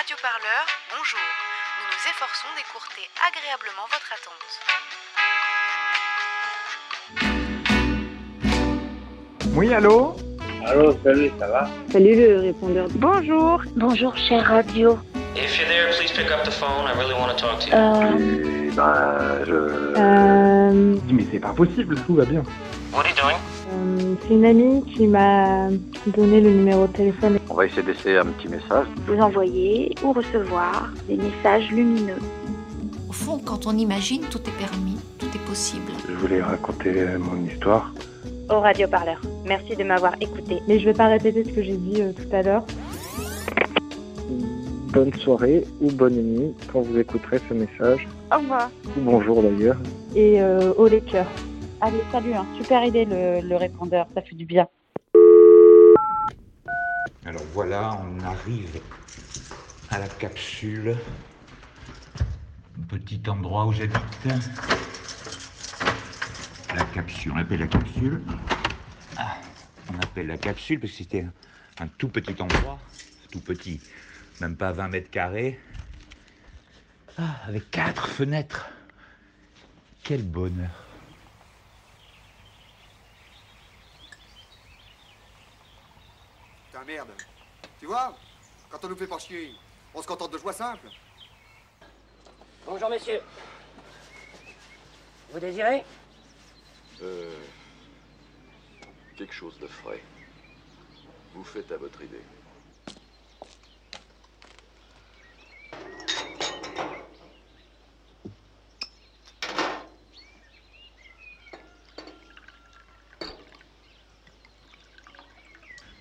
Radio Parleur, bonjour. Nous nous efforçons d'écourter agréablement votre attente. Oui, allô Allô, salut, ça va Salut le répondeur. Bonjour. Bonjour, cher radio. If you're there, please pick up the phone. I really want to talk to you. Euh, Eh ben, je... Euh, Mais c'est pas possible, tout va bien. What are you doing? Euh, c'est une amie qui m'a donné le numéro de téléphone. On va essayer d'essayer un petit message. vous envoyez ou recevoir des messages lumineux. Au fond, quand on imagine, tout est permis, tout est possible. Je voulais raconter mon histoire. Au radioparleur. Merci de m'avoir écouté. Mais je vais pas répéter ce que j'ai dit euh, tout à l'heure. Bonne soirée ou bonne nuit quand vous écouterez ce message. Au revoir. Ou bonjour d'ailleurs. Et euh, au les cœurs. Allez, salut. Hein. Super idée le, répondeur. Ça fait du bien. Alors voilà, on arrive à la capsule. Petit endroit où j'habite. La capsule, on appelle la capsule. Ah, on appelle la capsule parce que c'était un, un tout petit endroit. Tout petit, même pas 20 mètres carrés. Ah, avec quatre fenêtres. Quel bonheur. Merde. Tu vois, quand on nous fait pas chier, on se contente de choix simples. Bonjour messieurs. Vous désirez? Euh. Quelque chose de frais. Vous faites à votre idée.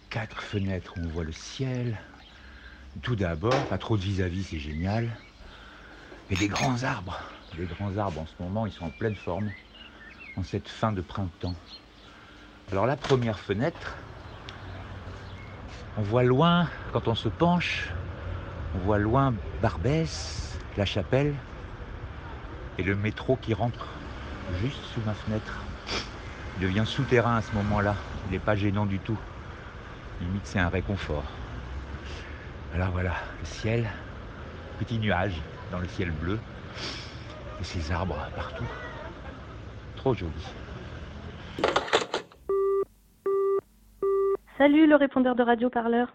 Quatre fenêtres où on voit le ciel. Tout d'abord, pas trop de vis-à-vis, c'est génial. Et des grands arbres. Les grands arbres en ce moment, ils sont en pleine forme. En cette fin de printemps. Alors la première fenêtre, on voit loin, quand on se penche, on voit loin Barbès, la chapelle, et le métro qui rentre juste sous ma fenêtre. Il devient souterrain à ce moment-là. Il n'est pas gênant du tout. Limite, c'est un réconfort. Alors voilà, le ciel, petit nuage dans le ciel bleu, et ces arbres partout. Trop joli. Salut le répondeur de radio parleur.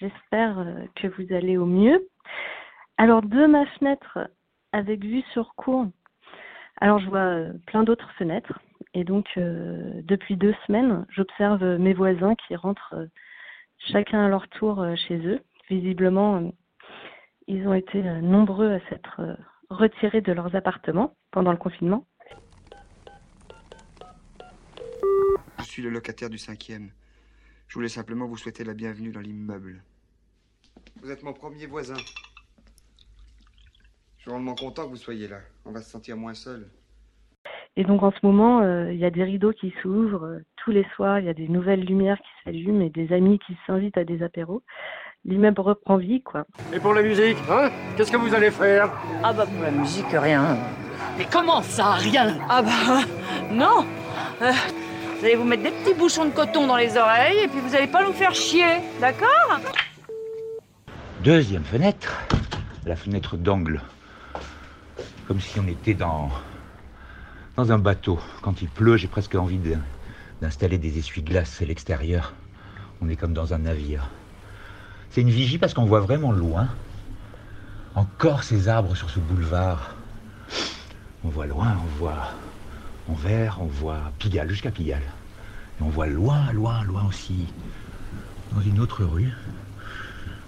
J'espère euh, que vous allez au mieux. Alors de ma fenêtre avec vue sur cour, alors je vois euh, plein d'autres fenêtres et donc euh, depuis deux semaines, j'observe mes voisins qui rentrent euh, chacun à leur tour euh, chez eux. Visiblement, ils ont été nombreux à s'être retirés de leurs appartements pendant le confinement. Je suis le locataire du cinquième. Je voulais simplement vous souhaiter la bienvenue dans l'immeuble. Vous êtes mon premier voisin. Je suis vraiment content que vous soyez là. On va se sentir moins seul. Et donc en ce moment, euh, il y a des rideaux qui s'ouvrent euh, tous les soirs, il y a des nouvelles lumières qui s'allument et des amis qui s'invitent à des apéros. L'immeuble reprend vie, quoi. Et pour la musique, hein? Qu'est-ce que vous allez faire? Ah bah pour la musique, rien. Mais comment ça Rien? Ah bah non Euh, Vous allez vous mettre des petits bouchons de coton dans les oreilles et puis vous allez pas nous faire chier, d'accord? Deuxième fenêtre, la fenêtre d'angle. Comme si on était dans, dans un bateau. Quand il pleut, j'ai presque envie d'installer des essuie-glaces à l'extérieur. On est comme dans un navire. C'est une vigie parce qu'on voit vraiment loin. Encore ces arbres sur ce boulevard. On voit loin, on voit Anvers, on voit Pigalle, jusqu'à Pigalle. Et on voit loin, loin, loin aussi, dans une autre rue.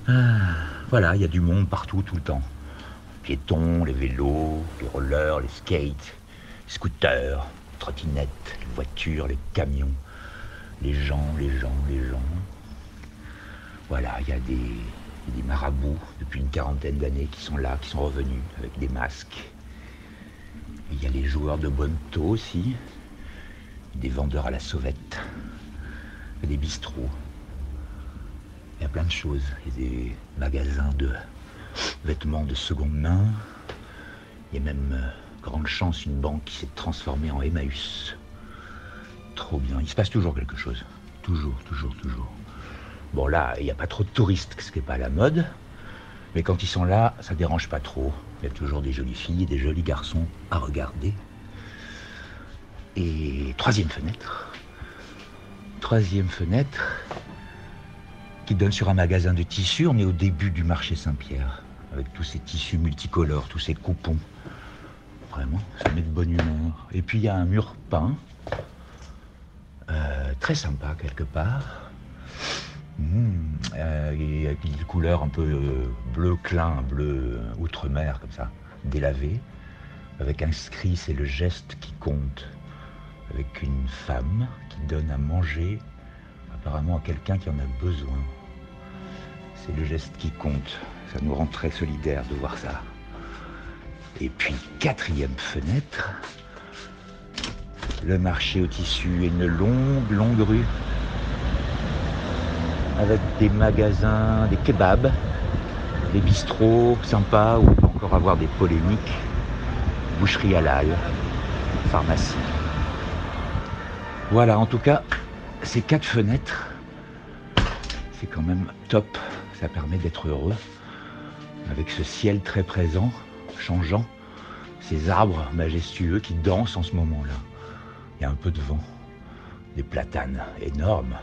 Ah, voilà, il y a du monde partout, tout le temps. Les piétons, les vélos, les rollers, les skates, scooters, trottinettes, les voitures, les camions, les gens, les gens, les gens. Voilà, il y a des, marabouts depuis une quarantaine d'années qui sont là, qui sont revenus avec des masques. Il y a les joueurs de bonneto aussi, des vendeurs à la sauvette, et des bistrots. Il y a plein de choses. Il y a des magasins de vêtements de seconde main. Il y a même, euh, grande chance, une banque qui s'est transformée en Emmaüs. Trop bien. Il se passe toujours quelque chose. Toujours, toujours, toujours. Bon, là, il n'y a pas trop de touristes, ce qui n'est pas la mode. Mais quand ils sont là, ça dérange pas trop. Il y a toujours des jolies filles des jolis garçons à regarder. Et troisième fenêtre. Troisième fenêtre qui donne sur un magasin de tissus. On est au début du marché Saint-Pierre, avec tous ces tissus multicolores, tous ces coupons. Vraiment, ça met de bonne humeur. Et puis il y a un mur peint, euh, très sympa quelque part. Mmh, euh, avec une couleur un peu euh, bleu clin, bleu outre-mer, comme ça, délavé, avec inscrit c'est le geste qui compte, avec une femme qui donne à manger apparemment à quelqu'un qui en a besoin. C'est le geste qui compte. Ça nous rend très solidaires de voir ça. Et puis, quatrième fenêtre, le marché au tissu et une longue, longue rue avec des magasins, des kebabs, des bistrots sympas où on peut encore avoir des polémiques, boucherie halal, pharmacie. Voilà, en tout cas, ces quatre fenêtres, c'est quand même top. Ça permet d'être heureux avec ce ciel très présent, changeant, ces arbres majestueux qui dansent en ce moment-là. Il y a un peu de vent, des platanes énormes,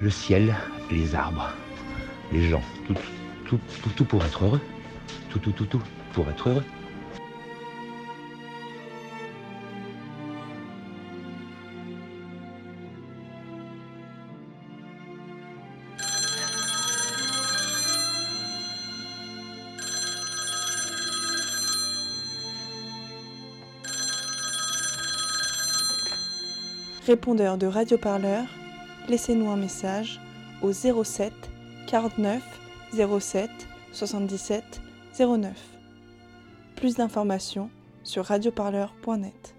le ciel, les arbres, les gens, tout, tout, tout, tout pour être heureux. Tout, tout, tout, tout pour être heureux. Répondeur de radioparleur, laissez-nous un message au 07 49 07 77 09. Plus d'informations sur radioparleur.net.